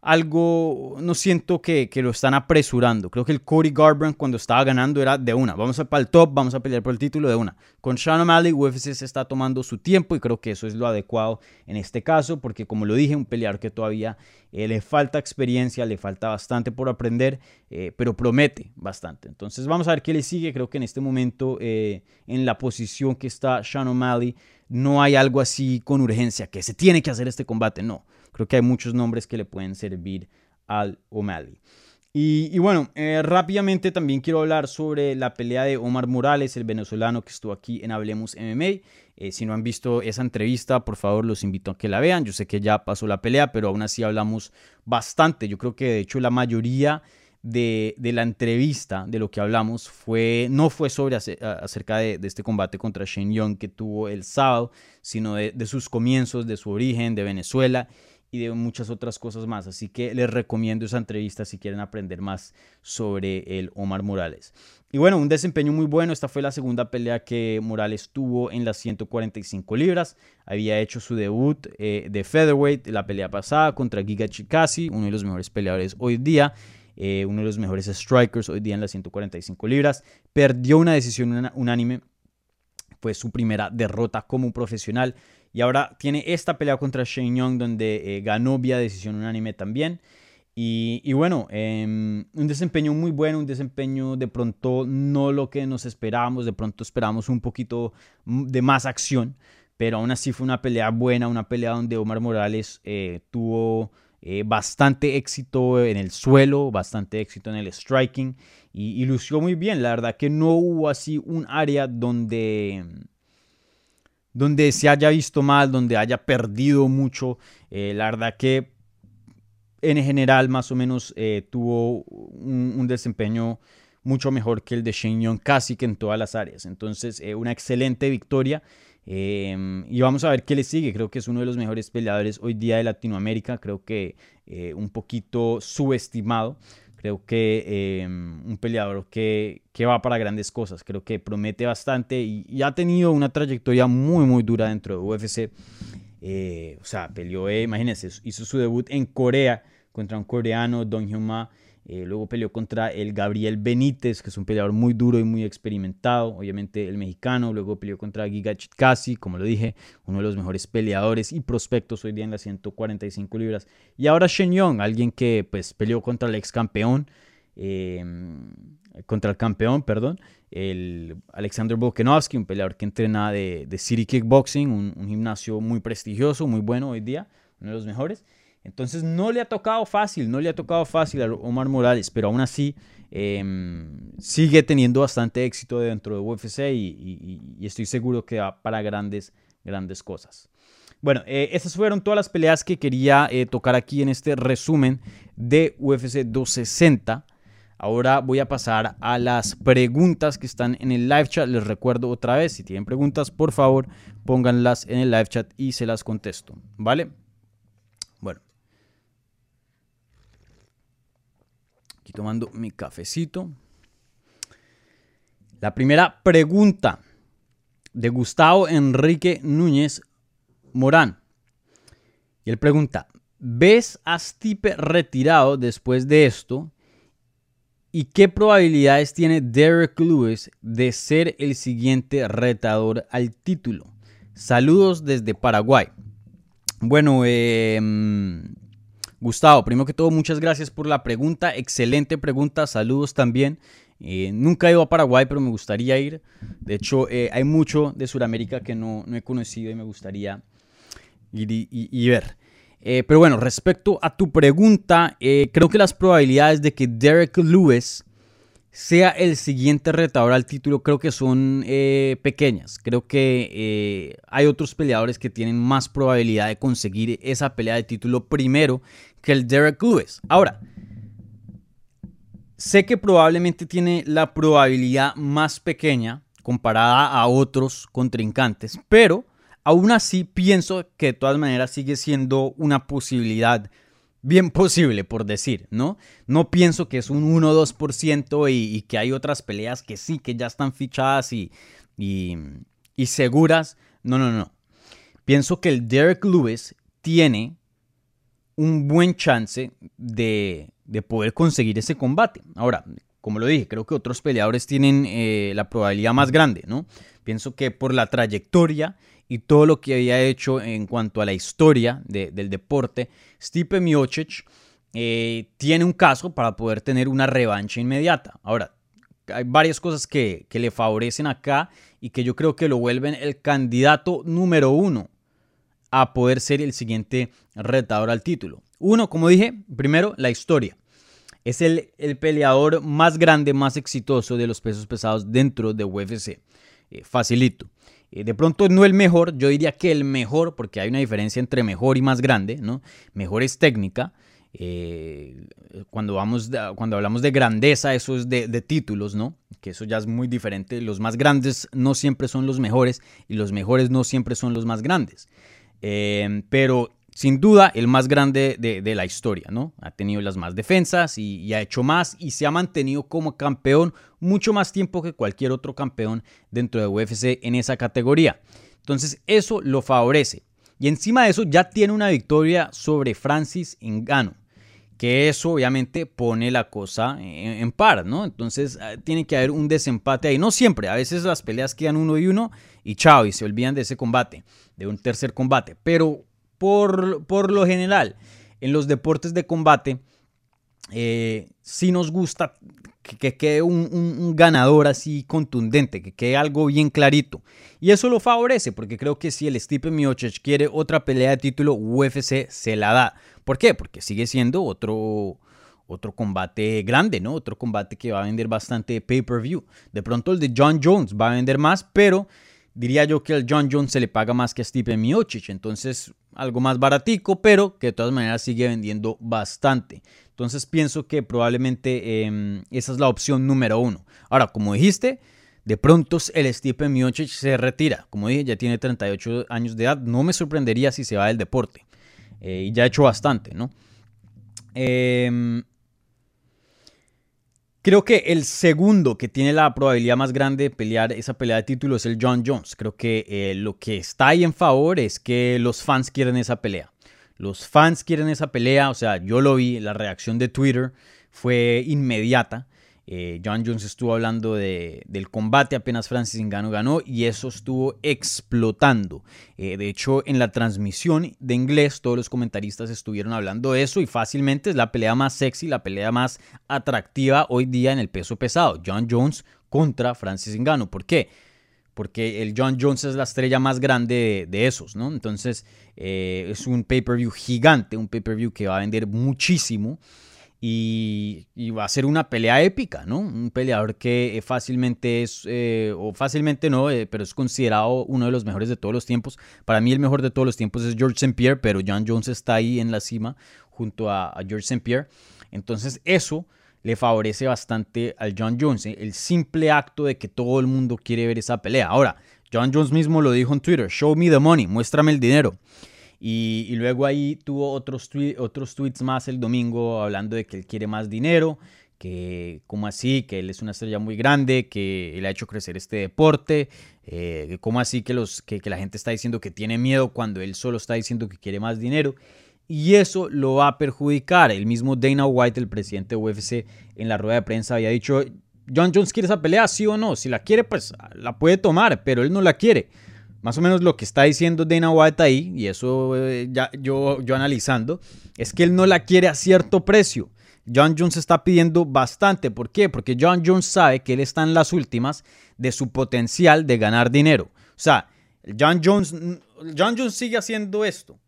algo, no siento que, lo están apresurando. Creo que el Cody Garbrandt cuando estaba ganando era de una. Vamos a para el top, vamos a pelear por el título de una. Con Sean O'Malley, UFC se está tomando su tiempo y creo que eso es lo adecuado en este caso, porque como lo dije, un peleador que todavía eh, le falta experiencia, le falta bastante por aprender, eh, pero promete bastante. Entonces vamos a ver qué le sigue. Creo que en este momento, eh, en la posición que está Sean O'Malley, no hay algo así con urgencia, que se tiene que hacer este combate, no. Creo que hay muchos nombres que le pueden servir al O'Malley. Y, bueno, eh, rápidamente también quiero hablar sobre la pelea de Omar Morales, el venezolano que estuvo aquí en Hablemos MMA. Eh, si no han visto esa entrevista, por favor los invito a que la vean. Yo sé que ya pasó la pelea, pero aún así hablamos bastante. Yo creo que de hecho la mayoría de, la entrevista, de lo que hablamos, fue, no fue sobre acerca de, este combate contra Shane Young que tuvo el sábado, sino de, de sus comienzos, de su origen, de Venezuela y de muchas otras cosas más. Así que les recomiendo esa entrevista si quieren aprender más sobre el Omar Morales. Y bueno, un desempeño muy bueno. Esta fue la segunda pelea que Morales tuvo en las 145 libras. Había hecho su debut eh, de featherweight la pelea pasada contra Giga Chikasi, uno de los mejores peleadores hoy día. Eh, uno de los mejores strikers hoy día en las 145 libras. Perdió una decisión unánime. Fue su primera derrota como profesional. Y ahora tiene esta pelea contra Shane Young donde eh, ganó vía decisión unánime también. Y, bueno, em, un desempeño muy bueno, un desempeño de pronto no lo que nos esperábamos, de pronto esperábamos un poquito de más acción, pero aún así fue una pelea buena, una pelea donde Omar Morales eh, tuvo eh, bastante éxito en el suelo, bastante éxito en el striking y, lució muy bien. La verdad que no hubo así un área donde, donde se haya visto mal, donde haya perdido mucho. Eh, la verdad que en general más o menos eh, tuvo un, desempeño mucho mejor que el de Shane Young casi que en todas las áreas. Entonces, eh, una excelente victoria. Em, y vamos a ver qué le sigue. Creo que es uno de los mejores peleadores hoy día de Latinoamérica. Creo que eh, un poquito subestimado. Creo que em, un peleador que, que, va para grandes cosas. Creo que promete bastante y, ha tenido una trayectoria muy, muy dura dentro de UFC. o sea, peleó, imagínense, hizo su debut en Corea contra un coreano, Don Hyun eh, luego peleó contra el Gabriel Benítez, que es un peleador muy duro y muy experimentado, obviamente el mexicano. Luego peleó contra Giga Chitkasi, como lo dije, uno de los mejores peleadores y prospectos hoy día en las 145 libras. Y ahora Shen Yong, alguien que pues peleó contra el ex campeón, em, contra el campeón, perdón, el Alexander Volkanovski, un peleador que entrena de, City Kickboxing, un gimnasio muy prestigioso, muy bueno hoy día, uno de los mejores. Entonces no le ha tocado fácil, no le ha tocado fácil a Omar Morales, pero aún así em, sigue teniendo bastante éxito dentro de UFC y, estoy seguro que va para grandes, grandes cosas. Bueno, eh, estas fueron todas las peleas que quería eh, tocar aquí en este resumen de UFC 260. Ahora voy a pasar a las preguntas que están en el live chat. Les recuerdo otra vez, si tienen preguntas, por favor, pónganlas en el live chat y se las contesto. ¿Vale? Bueno, Aquí tomando mi cafecito. La primera pregunta de Gustavo Enrique Núñez Morán. Y él pregunta, ¿ves a Stipe retirado después de esto? ¿Y qué probabilidades tiene Derek Lewis de ser el siguiente retador al título? Saludos desde Paraguay. Bueno, eh, Gustavo, primero que todo, muchas gracias por la pregunta. Excelente pregunta. Saludos también. Eh, nunca he ido a Paraguay, pero me gustaría ir. De hecho, eh, hay mucho de Sudamérica que no, he conocido y me gustaría ir y, ver. Eh, pero bueno, respecto a tu pregunta, creo que las probabilidades de que Derek Lewis sea el siguiente retador al título creo que son pequeñas. Creo que hay otros peleadores que tienen más probabilidad de conseguir esa pelea de título primero que el Derek Lewis. Ahora, sé que probablemente tiene la probabilidad más pequeña comparada a otros contrincantes, pero aún así pienso que de todas maneras sigue siendo una posibilidad bien posible, por decir, ¿no? No pienso que es un 1 o 2% y, que hay otras peleas que sí, que ya están fichadas y, y, seguras. No, no, no. Pienso que el Derek Lewis tiene un buen chance de, poder conseguir ese combate. Ahora, como lo dije, creo que otros peleadores tienen eh, la probabilidad más grande, ¿no? Pienso que por la trayectoria y todo lo que había hecho en cuanto a la historia del deporte, Stipe Miocic eh, tiene un caso para poder tener una revancha inmediata. Ahora, hay varias cosas que, le favorecen acá y que yo creo que lo vuelven el candidato número uno a poder ser el siguiente retador al título. Uno, como dije, primero, la historia. Es el, el peleador más grande, más exitoso de los pesos pesados dentro de UFC. Eh, facilito. Eh, de pronto no el mejor, yo diría que el mejor, porque hay una diferencia entre mejor y más grande, ¿no? Mejor es técnica. Eh, cuando, vamos cuando hablamos de grandeza, eso es de, títulos, ¿no? Que eso ya es muy diferente. Los más grandes no siempre son los mejores y los mejores no siempre son los más grandes. Eh, pero sin duda el más grande de, la historia, ¿no? Ha tenido las más defensas y, ha hecho más y se ha mantenido como campeón mucho más tiempo que cualquier otro campeón dentro de UFC en esa categoría. Entonces eso lo favorece. Y encima de eso ya tiene una victoria sobre Francis Ngannou. Que eso obviamente pone la cosa en, par, ¿no? Entonces ah, tiene que haber un desempate ahí. No siempre, a veces las peleas quedan uno y uno y y se olvidan de ese combate, de un tercer combate. Pero por, lo general, en los deportes de combate, eh, sí nos gusta que, quede un, ganador así contundente, que quede algo bien clarito. Y eso lo favorece, porque creo que si el Stipe Miocic quiere otra pelea de título, UFC se la da. ¿Por qué? Porque sigue siendo otro, otro combate grande, ¿no? Otro combate que va a vender bastante pay-per-view. De pronto el de John Jones va a vender más, pero diría yo que al John Jones se le paga más que a Stipe Miocic. Entonces, algo más baratico, pero que de todas maneras sigue vendiendo bastante. Entonces pienso que probablemente em, esa es la opción número uno. Ahora, como dijiste, de pronto el Stipe Miocic se retira. Como dije, ya tiene 38 años de edad. No me sorprendería si se va del deporte. Eh, y ya ha hecho bastante, ¿no? Em, creo que el segundo que tiene la probabilidad más grande de pelear esa pelea de título es el John Jones. Creo que eh, lo que está ahí en favor es que los fans quieren esa pelea. Los fans quieren esa pelea, o sea, yo lo vi, la reacción de Twitter fue inmediata. Eh, John Jones estuvo hablando del combate apenas Francis Ngannou ganó y eso estuvo explotando. Eh, de hecho, en la transmisión de inglés todos los comentaristas estuvieron hablando de eso y fácilmente es la pelea más sexy, la pelea más atractiva hoy día en el peso pesado. John Jones contra Francis Ngannou. ¿Por qué? porque el John Jones es la estrella más grande de, esos, ¿no? Entonces eh, es un pay-per-view gigante, un pay-per-view que va a vender muchísimo y, va a ser una pelea épica, ¿no? Un peleador que fácilmente es, eh, o fácilmente no, eh, pero es considerado uno de los mejores de todos los tiempos. Para mí el mejor de todos los tiempos es George St. Pierre, pero John Jones está ahí en la cima junto a, a George St. Pierre. Entonces eso le favorece bastante al John Jones. ¿eh? El simple acto de que todo el mundo quiere ver esa pelea. Ahora, John Jones mismo lo dijo en Twitter, show me the money, muéstrame el dinero. Y, luego ahí tuvo otros, otros tweets más el domingo hablando de que él quiere más dinero, que como así, que él es una estrella muy grande, que él ha hecho crecer este deporte, eh, como así que, los, que, que la gente está diciendo que tiene miedo cuando él solo está diciendo que quiere más dinero y eso lo va a perjudicar. El mismo Dana White, el presidente de UFC, en la rueda de prensa había dicho, John Jones quiere esa pelea, sí o no. Si la quiere, pues la puede tomar, pero él no la quiere. Más o menos lo que está diciendo Dana White ahí, y eso eh, ya yo, yo analizando, es que él no la quiere a cierto precio. John Jones está pidiendo bastante. ¿Por qué? Porque John Jones sabe que él está en las últimas de su potencial de ganar dinero. O sea, John Jones, John Jones sigue haciendo esto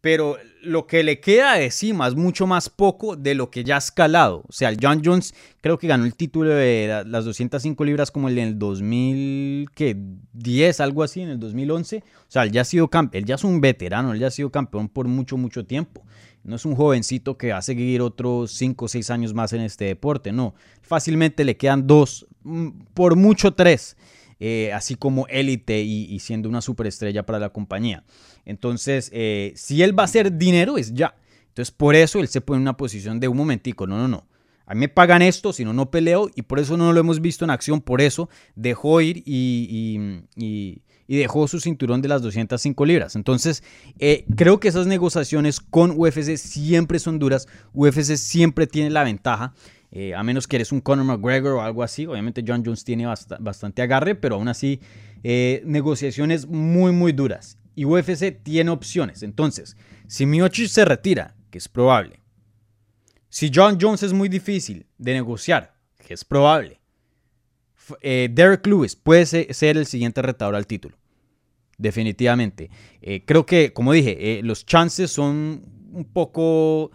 pero lo que le queda de encima es mucho más poco de lo que ya ha escalado. O sea, el John Jones creo que ganó el título de las 205 libras como el en el 2010, algo así, en el 2011. O sea, él ya, ha sido él ya es un veterano, él ya ha sido campeón por mucho, mucho tiempo. No es un jovencito que va a seguir otros 5 o 6 años más en este deporte, no. Fácilmente le quedan dos, mm, por mucho tres. Eh, así como élite y, siendo una superestrella para la compañía. Entonces, eh, si él va a hacer dinero, es ya. Entonces, por eso él se pone en una posición de un momentico, no, no, no. A mí me pagan esto, si no, no peleo y por eso no lo hemos visto en acción, por eso dejó ir y, dejó su cinturón de las 205 libras. Entonces, eh, creo que esas negociaciones con UFC siempre son duras, UFC siempre tiene la ventaja. Eh, a menos que eres un Conor McGregor o algo así. Obviamente John Jones tiene bastante agarre, pero aún así eh, negociaciones muy, muy duras. Y UFC tiene opciones. Entonces, si Miocic se retira, que es probable. Si John Jones es muy difícil de negociar, que es probable. Eh, Derek Lewis puede ser el siguiente retador al título. Definitivamente. creo que, como dije, los chances son un poco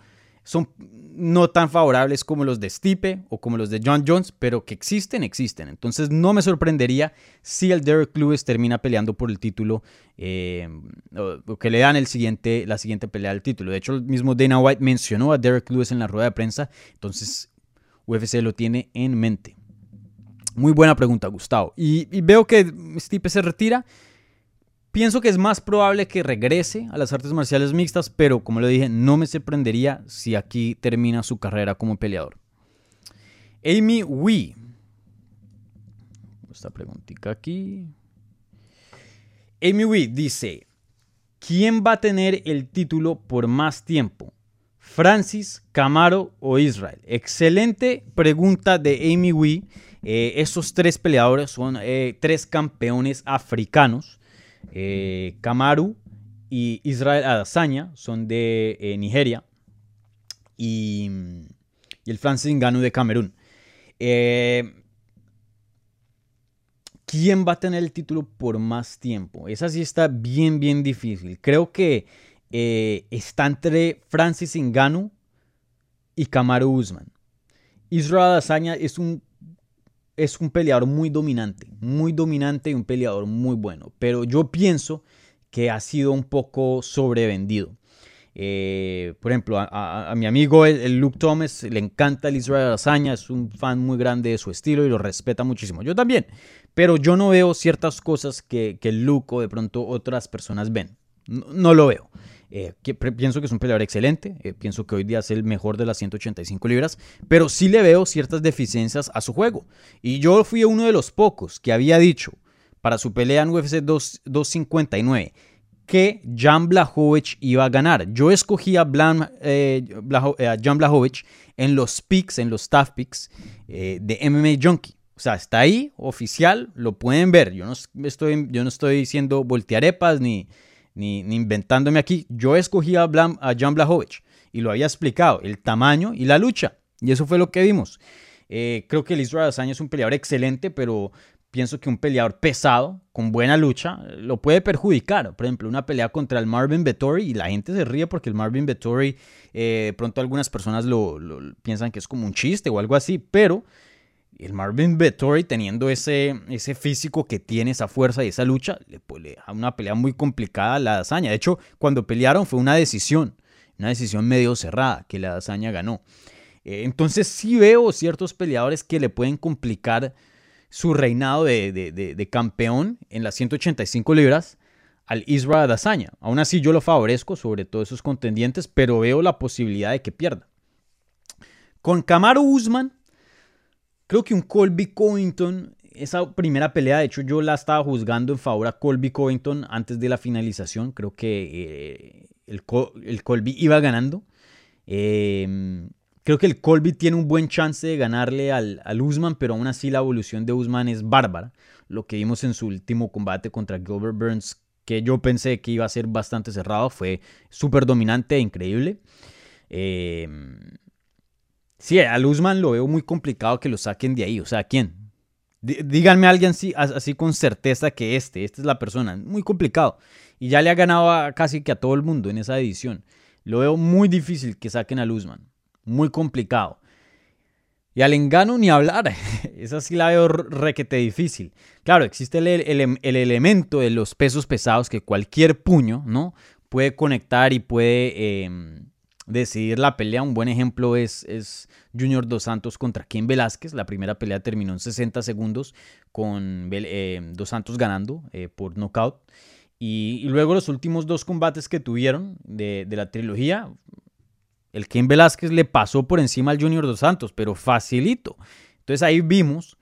son no tan favorables como los de Stipe o como los de John Jones, pero que existen, existen. Entonces no me sorprendería si el Derek Lewis termina peleando por el título eh, o, que le dan el siguiente, la siguiente pelea al título. De hecho, el mismo Dana White mencionó a Derek Lewis en la rueda de prensa, entonces UFC lo tiene en mente. Muy buena pregunta, Gustavo. Y veo que Stipe se retira. Pienso que es más probable que regrese a las artes marciales mixtas, pero como le dije, no me sorprendería si aquí termina su carrera como peleador. Amy Wee. Esta preguntita aquí. Amy Wee dice, ¿quién va a tener el título por más tiempo? ¿Francis, Camaro o Israel? Excelente pregunta de Amy Wee. Eh, estos tres peleadores son eh, tres campeones africanos. Eh, Kamaru y Israel Adesanya son de eh, Nigeria. Y, el Francis Ngannou de Camerún. Eh, ¿Quién va a tener el título por más tiempo? Esa sí está bien, bien difícil. Creo que eh, está entre Francis Ngannou y Kamaru Usman. Israel Adesanya es un, es un peleador muy dominante, muy dominante y un peleador muy bueno. Pero yo pienso que ha sido un poco sobrevendido. Eh, por ejemplo, a, mi amigo el, Luke Thomas le encanta el Israel Adesanya, es un fan muy grande de su estilo y lo respeta muchísimo. Yo también, pero yo no veo ciertas cosas que Luke o de pronto otras personas ven. No, lo veo. Eh, pienso que es un peleador excelente, eh, pienso que hoy día es el mejor de las 185 libras, pero sí le veo ciertas deficiencias a su juego. Y yo fui uno de los pocos que había dicho para su pelea en UFC 259 que Jan Blachowicz iba a ganar. Yo escogí a, eh, Jan Blachowicz en los picks, en los staff picks de MMA Junkie. O sea, está ahí, oficial, lo pueden ver. Yo no estoy, yo no estoy diciendo voltearepas ni, ni, inventándome aquí. Yo escogí a, a Jan Blachowicz y lo había explicado, el tamaño y la lucha. Y eso fue lo que vimos. creo que el Israel Adesanya es un peleador excelente, pero pienso que un peleador pesado, con buena lucha, lo puede perjudicar. Por ejemplo, una pelea contra el Marvin Vettori y la gente se ríe porque el Marvin Vettori, eh, pronto algunas personas lo, piensan que es como un chiste o algo así, pero el Marvin Vettori teniendo ese, ese físico que tiene, esa fuerza y esa lucha, le, pues, da una pelea muy complicada a la hazaña. De hecho, cuando pelearon fue una decisión, una decisión medio cerrada que la hazaña ganó. Eh, entonces sí veo ciertos peleadores que le pueden complicar su reinado de, campeón en las 185 libras al Israel Adesanya. Aún así yo lo favorezco sobre todos esos contendientes, pero veo la posibilidad de que pierda. Con Kamaru Usman, creo que un Colby Covington, esa primera pelea, de hecho yo la estaba juzgando en favor a Colby Covington antes de la finalización, creo que eh, el, el, Colby iba ganando. Eh, Creo que el Colby tiene un buen chance de ganarle al, Usman, pero aún así la evolución de Usman es bárbara. Lo que vimos en su último combate contra Gilbert Burns, que yo pensé que iba a ser bastante cerrado, fue súper dominante e increíble. Eh, sí, al Usman lo veo muy complicado que lo saquen de ahí. O sea, ¿quién? díganme a alguien así, así con certeza que este, esta es la persona. Muy complicado. Y ya le ha ganado casi que a todo el mundo en esa edición. Lo veo muy difícil que saquen al Usman muy complicado. Y al engano ni hablar, *laughs* esa sí la veo requete difícil. Claro, existe el, elemento de los pesos pesados que cualquier puño, ¿no? Puede conectar y puede em, decidir la pelea. Un buen ejemplo es, es Junior Dos Santos contra Ken Velázquez. La primera pelea terminó en 60 segundos con em, Dos Santos ganando eh, por nocaut. Y, luego los últimos dos combates que tuvieron de, de la trilogía el Ken Velázquez le pasó por encima al Junior Dos Santos, pero facilito. Entonces ahí vimos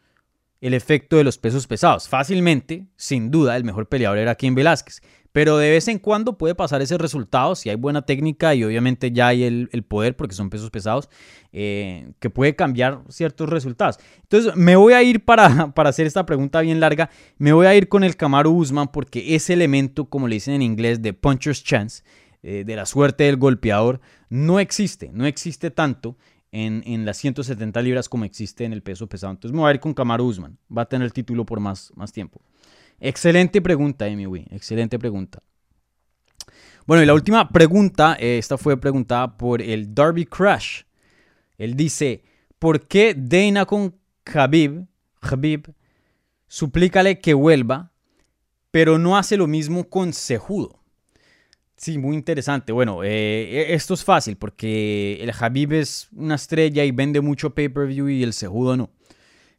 el efecto de los pesos pesados. Fácilmente, sin duda, el mejor peleador era Ken Velázquez. Pero de vez en cuando puede pasar ese resultado si hay buena técnica y obviamente ya hay el, poder, porque son pesos pesados, eh, que puede cambiar ciertos resultados. Entonces me voy a ir para, *laughs* para hacer esta pregunta bien larga, me voy a ir con el Camaro Usman porque ese elemento, como le dicen en inglés, de puncher's chance, eh, de la suerte del golpeador, no existe, no existe tanto en, en, las 170 libras como existe en el peso pesado. Entonces me voy a ir con Kamaru Usman, va a tener el título por más, más tiempo. Excelente pregunta, Amy Wee, excelente pregunta. Bueno, y la última pregunta, eh, esta fue preguntada por el Darby Crash. Él dice, ¿por qué Dana con Khabib, Khabib, suplícale que vuelva, pero no hace lo mismo con Sejudo? Sí, muy interesante. Bueno, eh, e, esto es fácil porque el Habib es una estrella y vende mucho pay-per-view y el Sejudo no.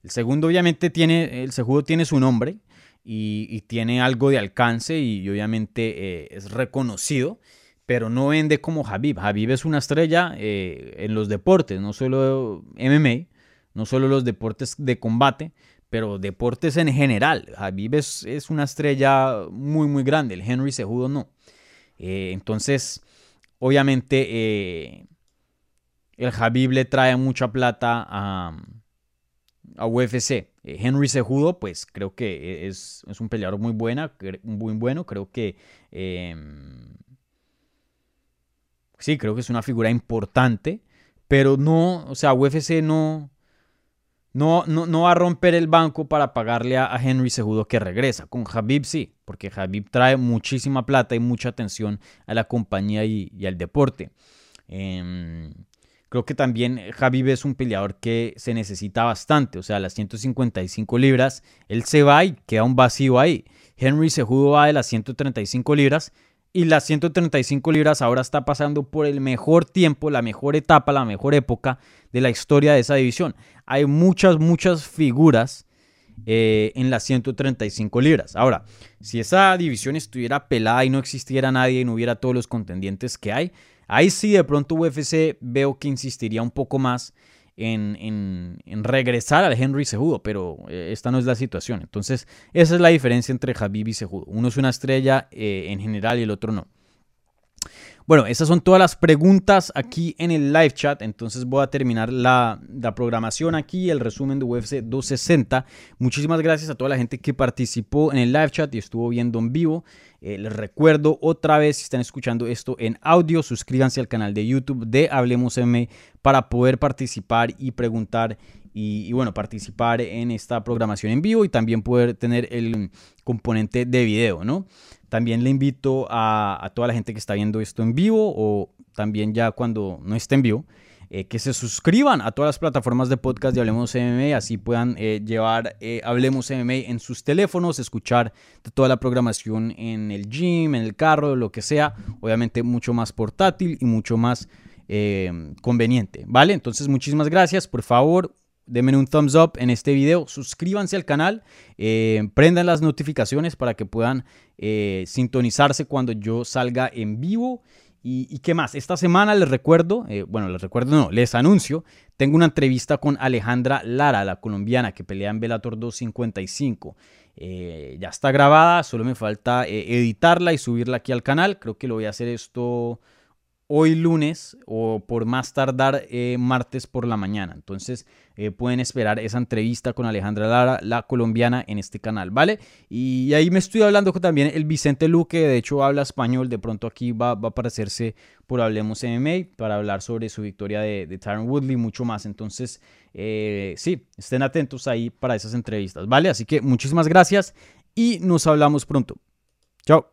El segundo obviamente tiene, el Sejudo tiene su nombre y, tiene algo de alcance y, obviamente eh, es reconocido, pero no vende como Habib. Habib es una estrella eh, en los deportes, no solo MMA, no solo los deportes de combate, pero deportes en general. Habib es, es una estrella muy, muy grande. El Henry Sejudo no. Eh, entonces, obviamente, el Habib le trae mucha plata a, UFC. Eh, Henry Sejudo, pues creo que es, un peleador muy, buena, muy bueno. Creo que. Em, sí, creo que es una figura importante. Pero no, o sea, UFC no, no, no, va a romper el banco para pagarle a, Henry Cejudo que regresa. Con Habib sí, porque Habib trae muchísima plata y mucha atención a la compañía y, al deporte. Em, creo que también Habib es un peleador que se necesita bastante. O sea, las 155 libras, él se va y queda un vacío ahí. Henry Cejudo va de las 135 libras y las 135 libras ahora está pasando por el mejor tiempo, la mejor etapa, la mejor época de la historia de esa división. Hay muchas, muchas figuras eh, en las 135 libras. Ahora, si esa división estuviera pelada y no existiera nadie y no hubiera todos los contendientes que hay, ahí sí de pronto UFC veo que insistiría un poco más en, regresar al Henry Cejudo, pero eh, esta no es la situación. Entonces, esa es la diferencia entre Habib y Cejudo. Uno es una estrella eh, en general y el otro no. Bueno, esas son todas las preguntas aquí en el live chat. Entonces voy a terminar la, programación aquí, el resumen de UFC 260. Muchísimas gracias a toda la gente que participó en el live chat y estuvo viendo en vivo. Eh, les recuerdo otra vez, si están escuchando esto en audio, suscríbanse al canal de YouTube de Hablemos M para poder participar y preguntar y, bueno, participar en esta programación en vivo y también poder tener el componente de video, ¿no? También le invito a, toda la gente que está viendo esto en vivo o también ya cuando no esté en vivo, eh, que se suscriban a todas las plataformas de podcast de Hablemos MMA, así puedan eh, llevar eh, Hablemos MMA en sus teléfonos, escuchar toda la programación en el gym, en el carro, lo que sea, obviamente mucho más portátil y mucho más conveniente, ¿vale? Entonces muchísimas gracias, por favor, denme un thumbs up en este video, suscríbanse al canal, prendan las notificaciones para que puedan sintonizarse cuando yo salga en vivo. Y, qué más, esta semana les recuerdo, eh, bueno, les recuerdo, no, les anuncio, tengo una entrevista con Alejandra Lara, la colombiana que pelea en Bellator 255. ya está grabada, solo me falta editarla y subirla aquí al canal. Creo que lo voy a hacer esto hoy lunes o por más tardar eh, martes por la mañana. Entonces eh, pueden esperar esa entrevista con Alejandra Lara, la colombiana, en este canal, ¿vale? Y ahí me estoy hablando con también el Vicente Luque, de hecho habla español, de pronto aquí va, a aparecerse por Hablemos MMA para hablar sobre su victoria de, de Tyron Woodley, mucho más. Entonces, eh, sí, estén atentos ahí para esas entrevistas, ¿vale? Así que muchísimas gracias y nos hablamos pronto. Chao.